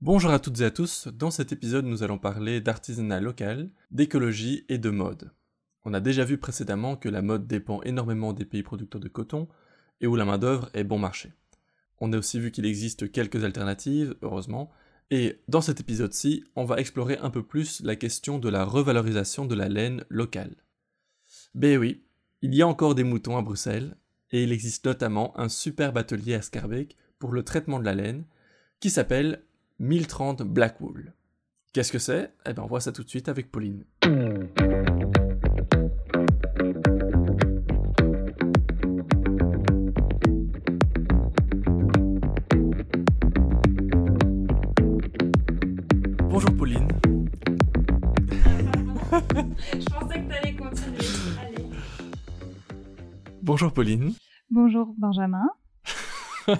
Bonjour à toutes et à tous, dans cet épisode nous allons parler d'artisanat local, d'écologie et de mode. On a déjà vu précédemment que la mode dépend énormément des pays producteurs de coton et où la main-d'œuvre est bon marché. On a aussi vu qu'il existe quelques alternatives, heureusement, et dans cet épisode-ci, on va explorer un peu plus la question de la revalorisation de la laine locale. Ben oui, il y a encore des moutons à Bruxelles, et il existe notamment un superbe atelier à Scarbeck pour le traitement de la laine, qui s'appelle 1030 Blackwool. Qu'est-ce que c'est? Eh bien on voit ça tout de suite avec Pauline. Bonjour Pauline. Je pensais que t'allais continuer. Allez. Bonjour Pauline. Bonjour Benjamin.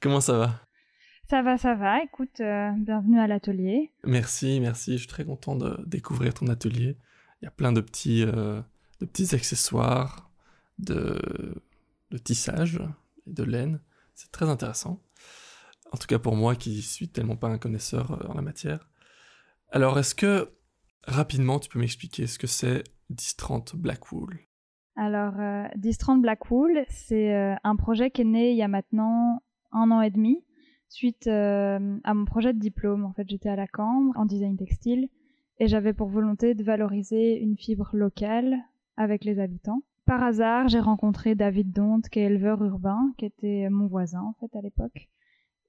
Comment ça va? Ça va, ça va. Écoute, euh, bienvenue à l'atelier. Merci, merci. Je suis très content de découvrir ton atelier. Il y a plein de petits, euh, de petits accessoires, de, de tissage et de laine. C'est très intéressant. En tout cas pour moi qui suis tellement pas un connaisseur euh, en la matière. Alors est-ce que rapidement tu peux m'expliquer ce que c'est 1030 Blackwool Alors, euh, Distrand Blackwool, c'est un projet qui est né il y a maintenant un an et demi, suite euh, à mon projet de diplôme. En fait, j'étais à la Cambre en design textile et j'avais pour volonté de valoriser une fibre locale avec les habitants. Par hasard, j'ai rencontré David Donte, qui est éleveur urbain, qui était mon voisin en fait à l'époque.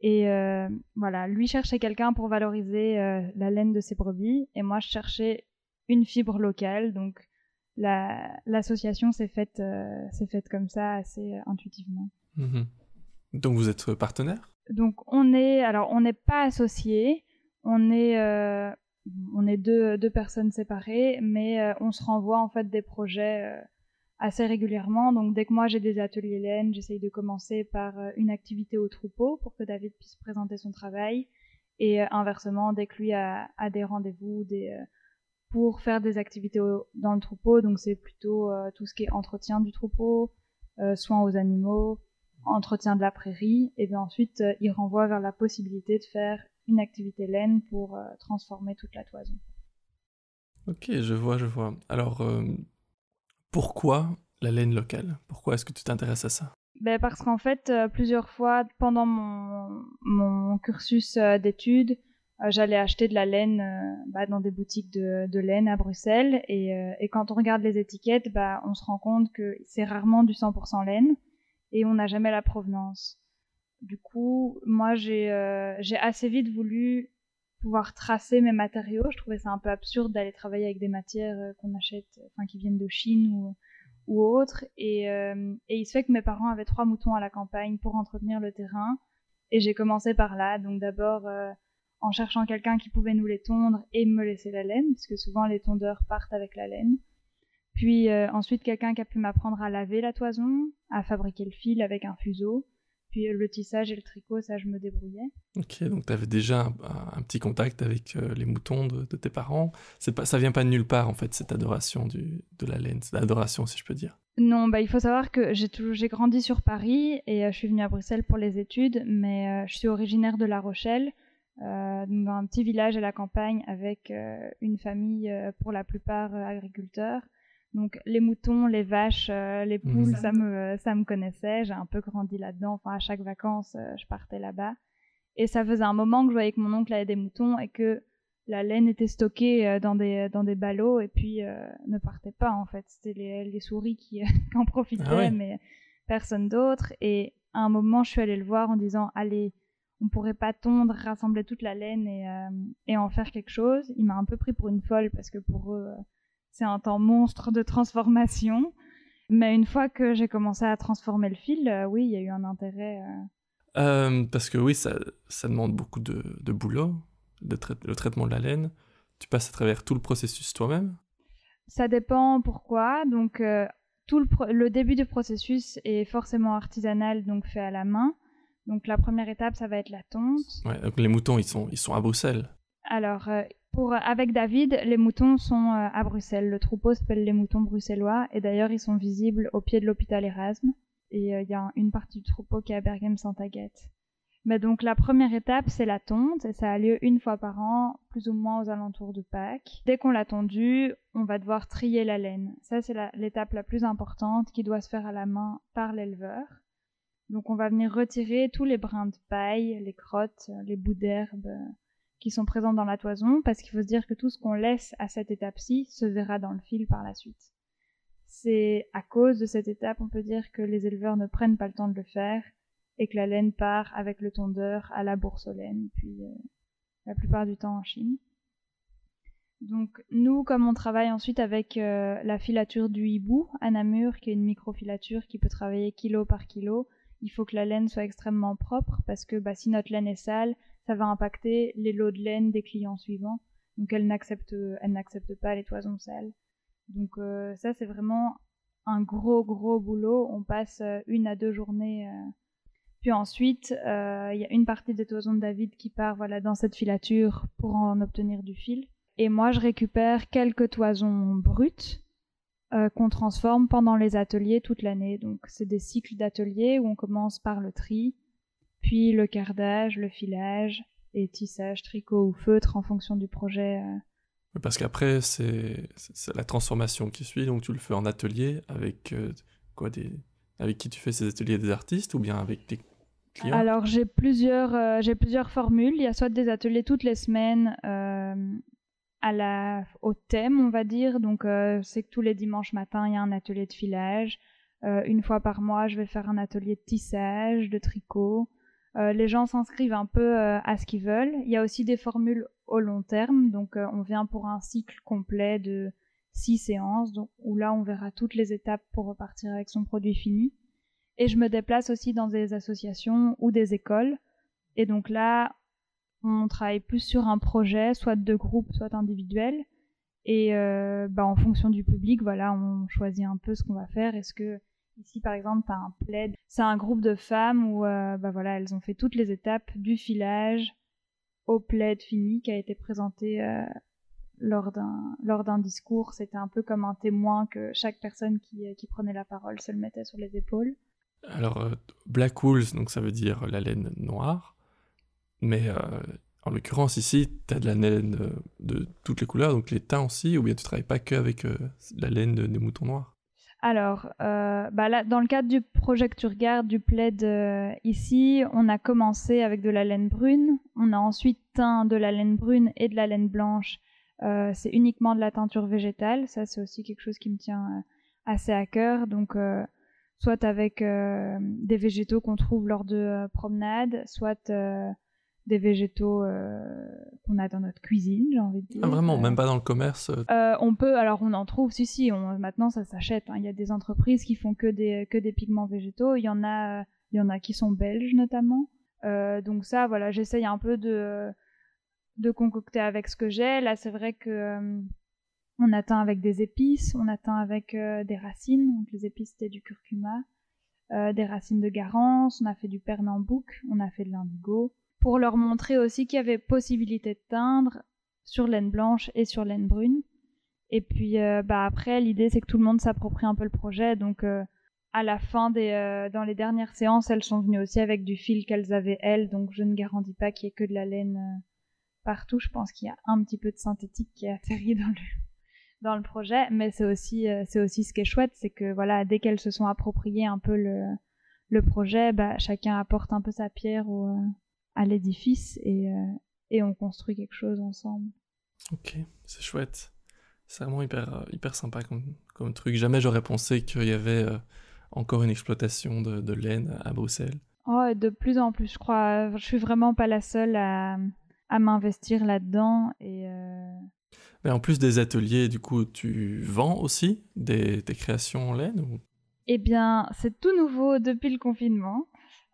Et euh, voilà, lui cherchait quelqu'un pour valoriser euh, la laine de ses brebis, et moi je cherchais une fibre locale. Donc la- l'association s'est faite, euh, faite comme ça assez intuitivement. Mhm. Donc vous êtes partenaire? Donc on est, alors on n'est pas associés, on est, euh, on est deux, deux personnes séparées, mais euh, on se renvoie en fait des projets euh, assez régulièrement. Donc dès que moi j'ai des ateliers laine, j'essaye de commencer par euh, une activité au troupeau pour que David puisse présenter son travail, et euh, inversement dès que lui a, a des rendez-vous, des euh, pour faire des activités dans le troupeau. Donc c'est plutôt tout ce qui est entretien du troupeau, soins aux animaux, entretien de la prairie, et bien ensuite euh, il renvoie vers la possibilité de faire une activité laine pour euh, transformer toute la toison. Ok, je vois, je vois. Alors euh, pourquoi la laine locale? Pourquoi est-ce que tu t'intéresses à ça? Ben, parce qu'en fait, euh, plusieurs fois pendant mon, mon cursus euh, d'études, j'allais acheter de la laine bah, dans des boutiques de, de laine à Bruxelles. Et, et quand on regarde les étiquettes, bah, on se rend compte que c'est rarement du 100% laine et on n'a jamais la provenance. Du coup, moi, j'ai euh, j'ai assez vite voulu pouvoir tracer mes matériaux. Je trouvais ça un peu absurde d'aller travailler avec des matières euh, qu'on achète, enfin qui viennent de Chine ou, autre. Et, euh, et il se fait que mes parents avaient trois moutons à la campagne pour entretenir le terrain. Et j'ai commencé par là. Donc d'abord en cherchant quelqu'un qui pouvait nous les tondre et me laisser la laine, parce que souvent les tondeurs partent avec la laine. Puis euh, ensuite quelqu'un qui a pu m'apprendre à laver la toison, à fabriquer le fil avec un fuseau. Puis euh, le tissage et le tricot, ça je me débrouillais. Ok, donc tu avais déjà un, petit contact avec euh, les moutons de, de tes parents. C'est pas, ça vient pas de nulle part en fait, cette adoration du, de la laine, cette adoration si je peux dire. Non, bah, il faut savoir que j'ai toujours j'ai grandi sur Paris et euh, je suis venue à Bruxelles pour les études, mais je suis originaire de La Rochelle, euh, dans un petit village à la campagne avec euh, une famille euh, pour la plupart agriculteurs. Donc les moutons, les vaches, euh, les Mhm. poules, ça me ça me connaissait. J'ai un peu grandi là-dedans. Enfin à chaque vacances, euh, je partais là-bas. Et ça faisait un moment que je voyais que mon oncle avait des moutons et que la laine était stockée euh, dans des dans des ballots et puis euh, ne partait pas en fait. C'était les, les souris qui, qui en profitaient, Ah ouais. mais personne d'autre. Et à un moment, je suis allée le voir en disant allez, on pourrait pas tondre, rassembler toute la laine et euh, et en faire quelque chose. Il m'a un peu pris pour une folle parce que pour eux, euh, c'est un temps monstre de transformation. Mais une fois que j'ai commencé à transformer le fil, euh, oui, il y a eu un intérêt. euh, Euh, parce que oui, ça, ça demande beaucoup de, de boulot, de trai- le traitement de la laine. Tu passes à travers tout le processus toi-même? Ça dépend pourquoi. Donc, tout le, début du processus est forcément artisanal, donc fait à la main. Donc, la première étape, ça va être la tonte. Ouais, les moutons, ils sont, ils sont à Bruxelles. Alors, pour, avec David, les moutons sont euh, à Bruxelles. Le troupeau s'appelle les moutons bruxellois. Et d'ailleurs, ils sont visibles au pied de l'hôpital Erasme. Et euh, il y a une partie du troupeau qui est à Berghem-Saint-Agathe. Mais donc la première étape, c'est la tonte, et ça a lieu une fois par an, plus ou moins aux alentours de Pâques. Dès qu'on l'a tondue, on va devoir trier la laine. Ça, c'est l'étape la, plus importante qui doit se faire à la main par l'éleveur. Donc on va venir retirer tous les brins de paille, les crottes, les bouts d'herbe qui sont présents dans la toison, parce qu'il faut se dire que tout ce qu'on laisse à cette étape-ci se verra dans le fil par la suite. C'est à cause de cette étape, on peut dire, que les éleveurs ne prennent pas le temps de le faire, et que la laine part avec le tondeur à la bourse aux laines, puis euh, la plupart du temps en Chine. Donc nous, comme on travaille ensuite avec euh, la filature du hibou à Namur, qui est une microfilature qui peut travailler kilo par kilo, il faut que la laine soit extrêmement propre parce que bah, si notre laine est sale, ça va impacter les lots de laine des clients suivants. Donc elle n'accepte, n'accepte pas les toisons sales. Donc euh, ça c'est vraiment un gros gros boulot. On passe une à deux journées puis ensuite, euh, il y a une partie des toisons de David qui part voilà, dans cette filature pour en obtenir du fil. Et moi, je récupère quelques toisons brutes euh, qu'on transforme pendant les ateliers toute l'année. Donc, c'est des cycles d'ateliers où on commence par le tri, puis le cardage, le filage et tissage, tricot ou feutre en fonction du projet. Euh. Parce qu'après, c'est la transformation qui suit, donc tu le fais en atelier avec quoi des avec qui tu fais ces ateliers des artistes ou bien avec des clients? Alors j'ai plusieurs, euh, j'ai plusieurs formules. Il y a soit des ateliers toutes les semaines euh, à la, au thème, on va dire. Donc euh, c'est que tous les dimanches matins, il y a un atelier de filage. une fois par mois, je vais faire un atelier de tissage, de tricot. Les gens s'inscrivent un peu à ce qu'ils veulent. Il y a aussi des formules au long terme. Donc on vient pour un cycle complet de six séances, où là on verra toutes les étapes pour repartir avec son produit fini. Et je me déplace aussi dans des associations ou des écoles. Et donc là, on travaille plus sur un projet, soit de groupe, soit individuel. Et euh, bah, en fonction du public, voilà, on choisit un peu ce qu'on va faire. Est-ce que ici, par exemple, tu as un plaid C'est un groupe de femmes où euh, bah, voilà, elles ont fait toutes les étapes du filage au plaid fini qui a été présenté euh, lors d'un discours, c'était un peu comme un témoin que chaque personne qui, qui prenait la parole se le mettait sur les épaules. Alors euh, black wools, donc ça veut dire la laine noire, mais euh, en l'occurrence ici, tu as de la laine euh, de toutes les couleurs, donc les teints aussi, ou bien tu travailles pas que avec la laine des moutons noirs? Alors, bah là, dans le cadre du projet que tu regardes, du plaid ici, on a commencé avec de la laine brune. On a ensuite teint de la laine brune et de la laine blanche euh, c'est uniquement de la teinture végétale. Ça, c'est aussi quelque chose qui me tient euh, assez à cœur. Donc, euh, soit avec des végétaux qu'on trouve lors de promenades, soit des végétaux qu'on a dans notre cuisine, j'ai envie de dire. Ah, vraiment, même pas dans le commerce On peut, alors on en trouve, si, si, on, maintenant ça s'achète. Hein. Il y a des entreprises qui font que des, que des pigments végétaux. Il y en a, il y en a qui sont belges notamment. donc ça, voilà, j'essaye un peu de de concocter avec ce que j'ai. Là, c'est vrai que euh, on atteint avec des épices, on atteint avec euh, des racines. Donc les épices c'était du curcuma, euh, des racines de garance. On a fait du pernambouc, on a fait de l'indigo, pour leur montrer aussi qu'il y avait possibilité de teindre sur laine blanche et sur laine brune. Et puis bah après l'idée c'est que tout le monde s'approprie un peu le projet. Donc à la fin des dans les dernières séances, elles sont venues aussi avec du fil qu'elles avaient elles. Donc je ne garantis pas qu'il y ait que de la laine partout. Je pense qu'il y a un petit peu de synthétique qui est atterri dans le, dans le projet, mais c'est aussi, euh, c'est aussi ce qui est chouette, c'est que voilà, dès qu'elles se sont appropriées un peu le, le projet, bah, chacun apporte un peu sa pierre euh, à l'édifice et, euh, et on construit quelque chose ensemble. Ok, c'est chouette. C'est vraiment hyper, hyper sympa comme, comme truc. Jamais j'aurais pensé qu'il y avait encore une exploitation de, de laine à Bruxelles. Oh, de plus en plus, je crois. Je suis vraiment pas la seule à, à m'investir là-dedans. Et, euh, Mais en plus des ateliers, du coup, tu vends aussi des, créations en laine ou... Eh bien, c'est tout nouveau depuis le confinement.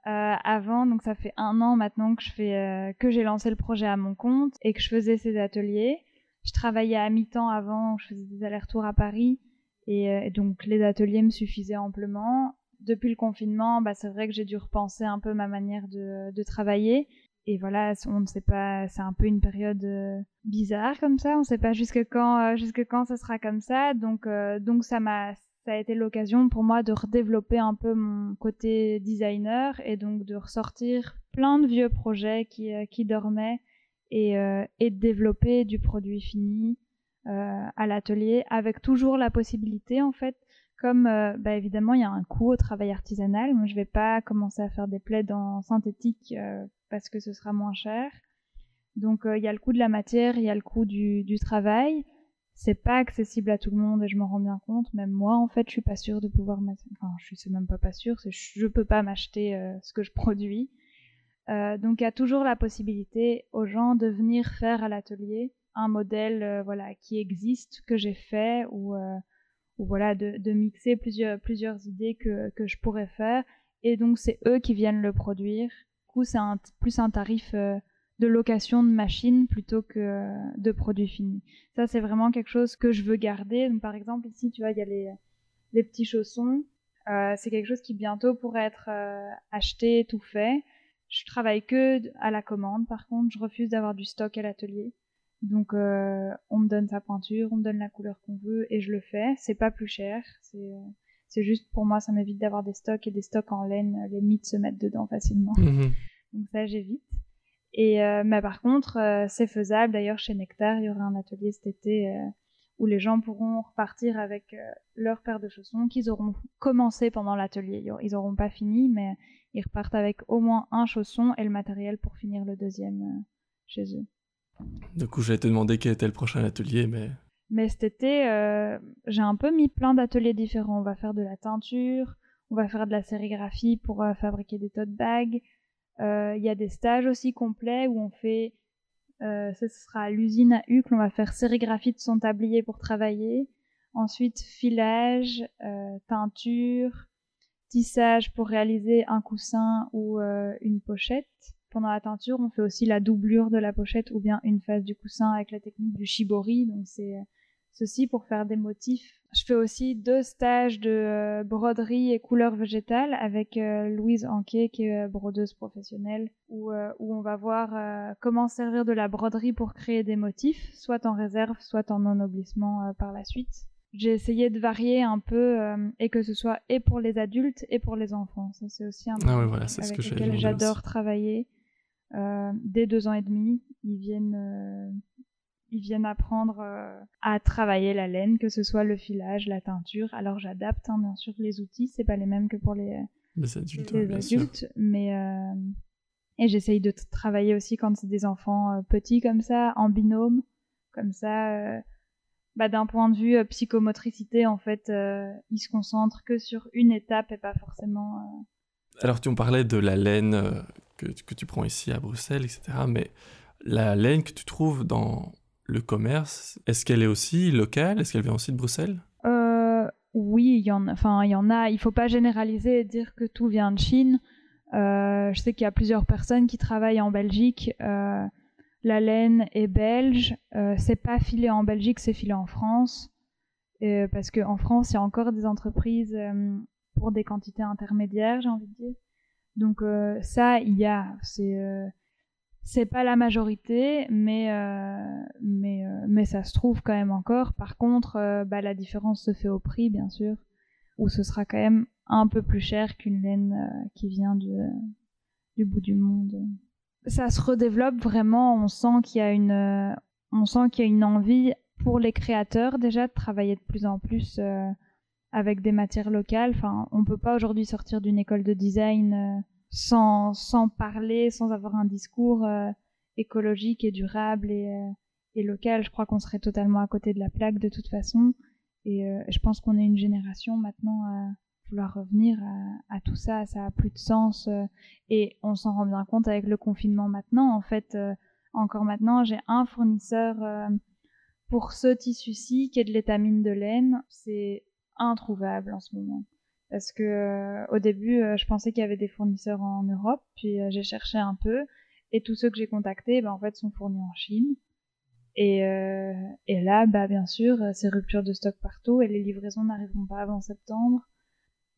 Euh, avant, donc ça fait un an maintenant que je fais euh, que j'ai lancé le projet à mon compte et que je faisais ces ateliers. Je travaillais à mi-temps avant, je faisais des allers-retours à Paris et, donc les ateliers me suffisaient amplement. Depuis le confinement, bah, c'est vrai que j'ai dû repenser un peu ma manière de, de travailler et voilà, on ne sait pas, c'est un peu une période euh, bizarre comme ça, on ne sait pas jusque quand, euh, jusque quand ce sera comme ça, donc euh, donc ça m'a ça a été l'occasion pour moi de redévelopper un peu mon côté designer et donc de ressortir plein de vieux projets qui, euh, dormaient et, euh, de développer du produit fini euh, à l'atelier avec toujours la possibilité en fait comme euh, bah, évidemment il y a un coût au travail artisanal. Moi je vais pas commencer à faire des plaids en synthétique parce que ce sera moins cher. Donc il y a le coût de la matière il y a le coût du travail c'est pas accessible à tout le monde et je m'en rends bien compte. Même moi, en fait, je suis pas sûre de pouvoir. Enfin, je suis même pas pas sûre. Je peux pas m'acheter euh, ce que je produis. Euh, donc, il y a toujours la possibilité aux gens de venir faire à l'atelier un modèle, euh, voilà, qui existe, que j'ai fait, ou, voilà, de, de, mixer plusieurs plusieurs idées que que je pourrais faire. Et donc, c'est eux qui viennent le produire. Du coup, c'est plus un tarif de location de machines plutôt que de produits finis. Ça, c'est vraiment quelque chose que je veux garder. Donc, par exemple, ici, tu vois, il y a les, les petits chaussons. Euh, c'est quelque chose qui bientôt pourrait être euh, acheté, tout fait. Je travaille que à la commande. Par contre, je refuse d'avoir du stock à l'atelier. Donc, euh, on me donne sa peinture, on me donne la couleur qu'on veut et je le fais. C'est pas plus cher. C'est c'est juste pour moi, ça m'évite d'avoir des stocks et des stocks en laine. Les mythes se mettent dedans facilement. Mhm. Donc ça, j'évite. Et euh, mais par contre, euh, c'est faisable. D'ailleurs, chez Nectar, il y aura un atelier cet été euh, où les gens pourront repartir avec leur paire de chaussons qu'ils auront commencé pendant l'atelier. Ils n'auront pas fini, mais ils repartent avec au moins un chausson et le matériel pour finir le deuxième chez eux. Du coup, j'allais te demander quel était le prochain atelier, mais... Mais cet été, j'ai un peu mis plein d'ateliers différents. On va faire de la teinture, on va faire de la sérigraphie pour fabriquer des tote bags. Euh, Il y a des stages aussi complets où on fait, euh, ce sera à l'usine à Uccle, on va faire sérigraphie de son tablier pour travailler. Ensuite, filage, euh, teinture, tissage pour réaliser un coussin ou une pochette. Pendant la teinture, on fait aussi la doublure de la pochette ou bien une face du coussin avec la technique du shibori. Donc c'est ceci pour faire des motifs. Je fais aussi deux stages de euh, broderie et couleurs végétales avec euh, Louise Anquet, qui est brodeuse professionnelle, où, euh, où on va voir euh, comment servir de la broderie pour créer des motifs, soit en réserve, soit en ennoblissement euh, par la suite. J'ai essayé de varier un peu euh, et que ce soit et pour les adultes et pour les enfants. Ça c'est aussi un ah ouais, voilà, c'est ce avec que lequel j'adore travailler. Euh, dès deux ans et demi, ils viennent, euh, ils viennent apprendre euh, à travailler la laine, que ce soit le filage, la teinture. Alors j'adapte, hein, bien sûr, les outils, c'est pas les mêmes que pour les, Les adultes, les sûr. mais euh, et j'essaye de travailler aussi quand c'est des enfants euh, petits comme ça, en binôme, comme ça. bah, d'un point de vue psychomotricité, en fait, ils se concentrent que sur une étape et pas forcément. Alors, tu me parlais de la laine que, que tu prends ici à Bruxelles, etc. Mais la laine que tu trouves dans le commerce, est-ce qu'elle est aussi locale? Est-ce qu'elle vient aussi de Bruxelles? Euh, oui, il y en a. Il y en a. Il faut pas généraliser et dire que tout vient de Chine. Euh, je sais qu'il y a plusieurs personnes qui travaillent en Belgique. Euh, la laine est belge. C'est pas filé en Belgique, c'est filé en France. Parce qu'en France, il y a encore des entreprises pour des quantités intermédiaires, j'ai envie de dire. Donc ça, il y a. c'est pas la majorité, mais euh, mais euh, mais ça se trouve quand même encore. Par contre, euh, bah, la différence se fait au prix, bien sûr, où ce sera quand même un peu plus cher qu'une laine qui vient du du bout du monde. Ça se redéveloppe vraiment. On sent qu'il y a une on sent qu'il y a une envie pour les créateurs déjà de travailler de plus en plus avec des matières locales. Enfin, on peut pas aujourd'hui sortir d'une école de design sans, sans parler, sans avoir un discours euh, écologique et durable et, euh, et local. Je crois qu'on serait totalement à côté de la plaque de toute façon. Et euh, je pense qu'on est une génération maintenant à vouloir revenir à, à tout ça. Ça a plus de sens. euh, et on s'en rend bien compte avec le confinement maintenant. En fait, euh, encore maintenant, j'ai un fournisseur euh, pour ce tissu-ci qui est de l'étamine de laine. C'est introuvable en ce moment parce que euh, au début euh, je pensais qu'il y avait des fournisseurs en Europe puis euh, j'ai cherché un peu et tous ceux que j'ai contactés ben, en fait sont fournis en Chine. Et, là bah bien sûr c'est rupture de stock partout et les livraisons n'arriveront pas avant septembre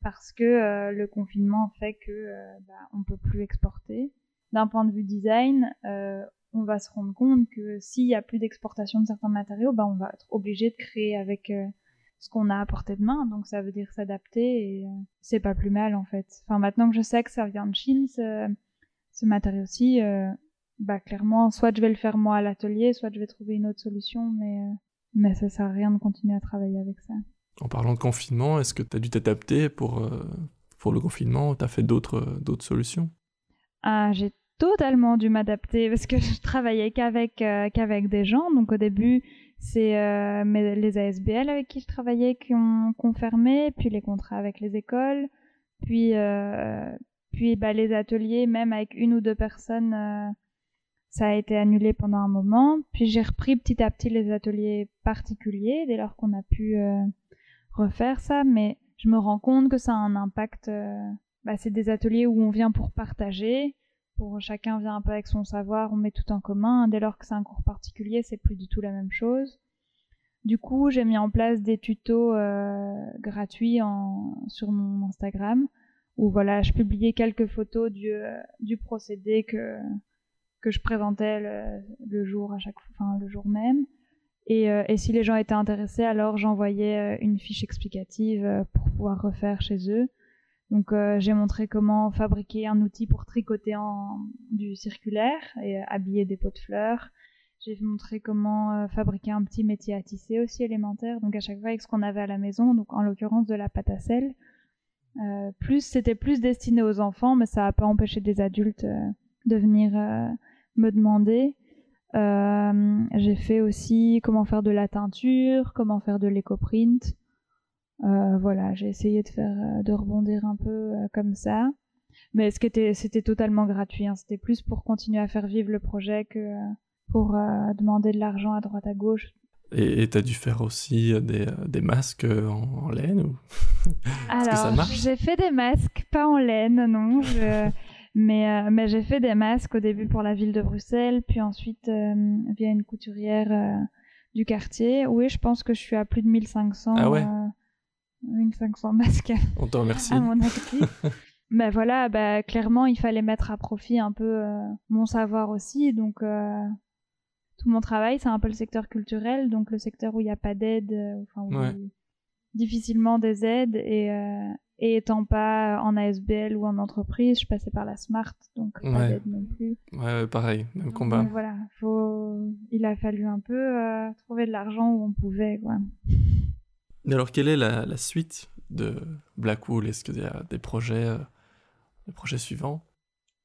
parce que le confinement fait que bah, on peut plus exporter. D'un point de vue design on va se rendre compte que s'il y a plus d'exportation de certains matériaux bah, on va être obligé de créer avec ce qu'on a à portée de main, donc ça veut dire s'adapter et c'est pas plus mal en fait. Enfin maintenant que je sais que ça vient de Chine, ce, ce matériau-ci, bah clairement, soit je vais le faire moi à l'atelier, soit je vais trouver une autre solution, mais mais ça sert à rien de continuer à travailler avec ça. En parlant de confinement, est-ce que tu as dû t'adapter pour, euh, pour le confinement Tu as fait d'autres, d'autres solutions? Ah, J'ai totalement dû m'adapter parce que je travaillais qu'avec, euh, qu'avec des gens. Donc au début, c'est euh, les ASBL avec qui je travaillais qui ont, confirmé, puis les contrats avec les écoles, puis, puis bah, les ateliers, même avec une ou deux personnes ça a été annulé pendant un moment. Puis j'ai repris petit à petit les ateliers particuliers dès lors qu'on a pu euh, refaire ça. Mais je me rends compte que ça a un impact. Euh, bah, c'est des ateliers où on vient pour partager. Pour chacun vient un peu avec son savoir, on met tout en commun. Dès lors que c'est un cours particulier, c'est plus du tout la même chose. Du coup, j'ai mis en place des tutos euh, gratuits sur mon Instagram où voilà, je publiais quelques photos du, du procédé que je présentais le, jour à chaque enfin le jour même. Et, euh, si les gens étaient intéressés, alors j'envoyais euh, une fiche explicative euh, pour pouvoir refaire chez eux. Donc j'ai montré comment fabriquer un outil pour tricoter en du circulaire et habiller des pots de fleurs. J'ai montré comment fabriquer un petit métier à tisser aussi élémentaire, donc à chaque fois avec ce qu'on avait à la maison, donc en l'occurrence de la pâte à sel. plus c'était plus destiné aux enfants, mais ça n'a pas empêché des adultes de venir me demander. Euh, j'ai fait aussi comment faire de la teinture, comment faire de l'éco-print. Euh, voilà, j'ai essayé de faire, euh, de rebondir un peu comme ça. Mais ce qui était, c'était totalement gratuit. Hein. C'était plus pour continuer à faire vivre le projet que pour demander de l'argent à droite à gauche. Et tu as dû faire aussi des, des masques en, laine ou... Alors, j'ai fait des masques, pas en laine, non. Je, mais, euh, mais j'ai fait des masques au début pour la ville de Bruxelles, puis ensuite euh, via une couturière euh, du quartier. Oui, je pense que je suis à plus de 1500, ah ouais. 1500 masques On te remercie. à mon actif. mais voilà, bah, clairement, il fallait mettre à profit un peu mon savoir aussi. Donc, tout mon travail, c'est un peu le secteur culturel, donc le secteur où il n'y a pas d'aide, enfin, difficilement des aides. Et, et étant pas en ASBL ou en entreprise, je passais par la Smart, donc pas d'aide non plus. Ouais, pareil, même combat. Donc voilà, faut... il a fallu un peu euh, trouver de l'argent où on pouvait, quoi. Mais alors, quelle est la, la suite de Blackwool Est-ce qu'il y a des projets, euh, des projets suivants?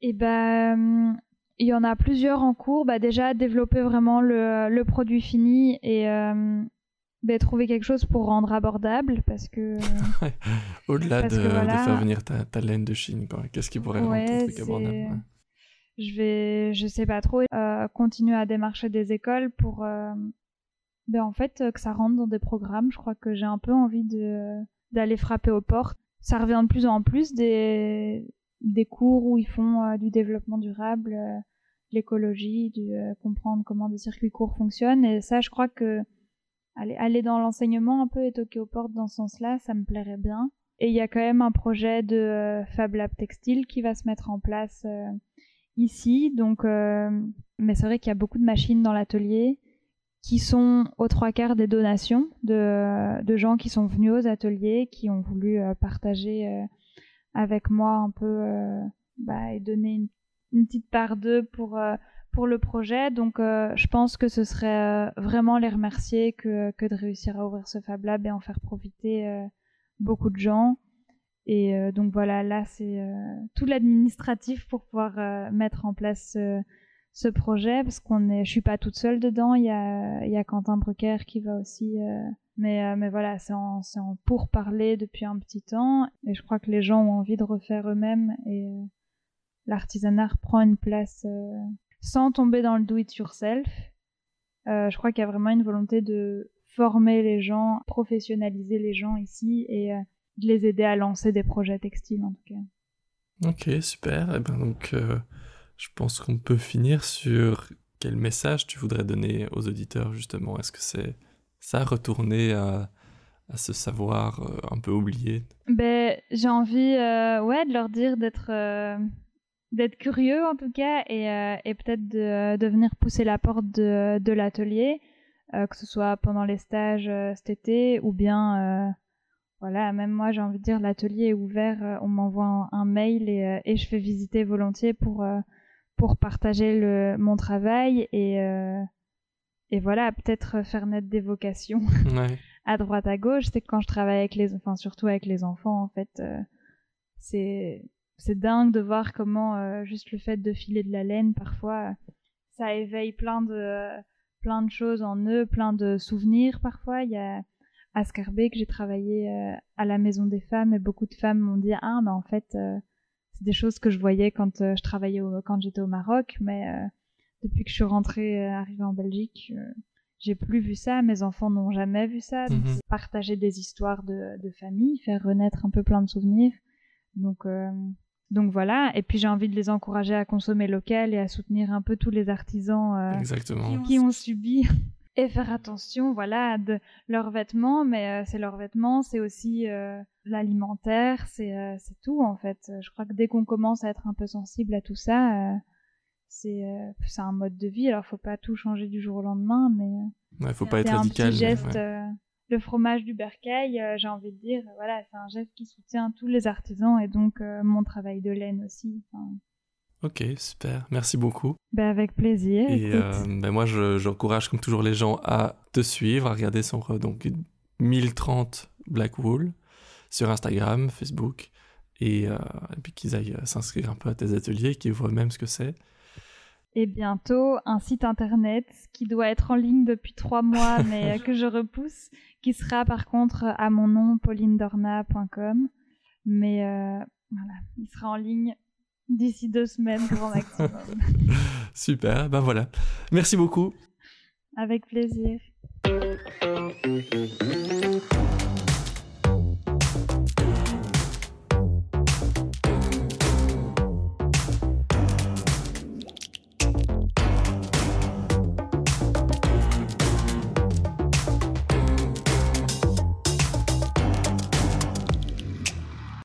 Eh ben, il y en a plusieurs en cours. Bah, déjà, développer vraiment le, le produit fini et euh, ben, trouver quelque chose pour rendre abordable parce que au-delà de, faire venir ta, laine de Chine qu'est-ce qui pourrait rendre ton truc abordable? Je vais je sais pas trop euh, continuer à démarcher des écoles pour ben, en fait que ça rentre dans des programmes je crois que j'ai un peu envie de d'aller frapper aux portes ça revient de plus en plus des des cours où ils font euh, du développement durable l'écologie du comprendre comment des circuits courts fonctionnent et ça je crois que aller, dans l'enseignement un peu et toquer aux portes dans ce sens-là, ça me plairait bien. Et il y a quand même un projet de euh, Fab Lab Textile qui va se mettre en place euh, ici. Donc, euh, mais c'est vrai qu'il y a beaucoup de machines dans l'atelier qui sont aux trois quarts des donations de, gens qui sont venus aux ateliers, qui ont voulu partager avec moi un peu bah, et donner une, petite part d'eux pour pour le projet. Donc, euh, je pense que ce serait euh, vraiment les remercier que, que de réussir à ouvrir ce Fab Lab et en faire profiter euh, beaucoup de gens. Et donc voilà, là, c'est tout l'administratif pour pouvoir mettre en place ce projet parce qu'on est, je suis pas toute seule dedans. Il y a, il y a Quentin Brucker qui va aussi. mais, mais voilà, c'est en, c'est en pour parler depuis un petit temps. Et je crois que les gens ont envie de refaire eux-mêmes et l'artisanat prend une place sans tomber dans le do it yourself. Euh, je crois qu'il y a vraiment une volonté de former les gens, professionnaliser les gens ici et euh, de les aider à lancer des projets textiles en tout cas. Ok, super. Et eh ben donc, euh, je pense qu'on peut finir sur quel message tu voudrais donner aux auditeurs justement. Est-ce que c'est ça, retourner à, à ce savoir un peu oublié? Ben, j'ai envie, ouais, de leur dire d'être d'être curieux en tout cas et, euh, et peut-être de, de, venir pousser la porte de, de l'atelier. que ce soit pendant les stages cet été ou bien voilà, même moi j'ai envie de dire l'atelier est ouvert, on m'envoie un, mail et, et, je fais visiter volontiers pour pour partager le, mon travail et et voilà peut-être faire naître des vocations ouais. à droite à gauche. C'est que quand je travaille avec les, enfin surtout avec les enfants en fait, c'est c'est dingue de voir comment euh, juste le fait de filer de la laine parfois ça éveille plein de plein de choses en eux, plein de souvenirs parfois. Il y a à Scarbeck, j'ai travaillé euh, à la maison des femmes et beaucoup de femmes m'ont dit ah mais en fait euh, c'est des choses que je voyais quand je travaillais quand j'étais au Maroc mais depuis que je suis rentrée arrivée en Belgique j'ai plus vu ça, mes enfants n'ont jamais vu ça. Donc mhm. partager des histoires de, de famille, faire renaître un peu plein de souvenirs. Donc donc voilà, et puis j'ai envie de les encourager à consommer local et à soutenir un peu tous les artisans euh, qui, ont subi et faire attention voilà de leurs vêtements mais euh, c'est leurs vêtements c'est aussi euh, l'alimentaire c'est c'est tout en fait je crois que dès qu'on commence à être un peu sensible à tout ça c'est un mode de vie alors faut pas tout changer du jour au lendemain mais ouais, faut pas être radical un petit geste le fromage du bercail, euh, j'ai envie de dire, voilà, c'est un geste qui soutient tous les artisans et donc euh, mon travail de laine aussi. Ok, super, merci beaucoup. Ben, avec plaisir. Et euh, ben, moi, j'encourage comme toujours les gens à te suivre, à regarder son donc 1030 Black Wool sur Instagram, Facebook, et, et puis qu'ils aillent s'inscrire un peu à tes ateliers, qu'ils voient même ce que c'est et bientôt un site internet qui doit être en ligne depuis trois mois mais que je repousse, qui sera par contre à mon nom paulindorna.com. Mais euh, voilà, il sera en ligne d'ici deux semaines grand maximum. Super, ben voilà. Merci beaucoup. Avec plaisir.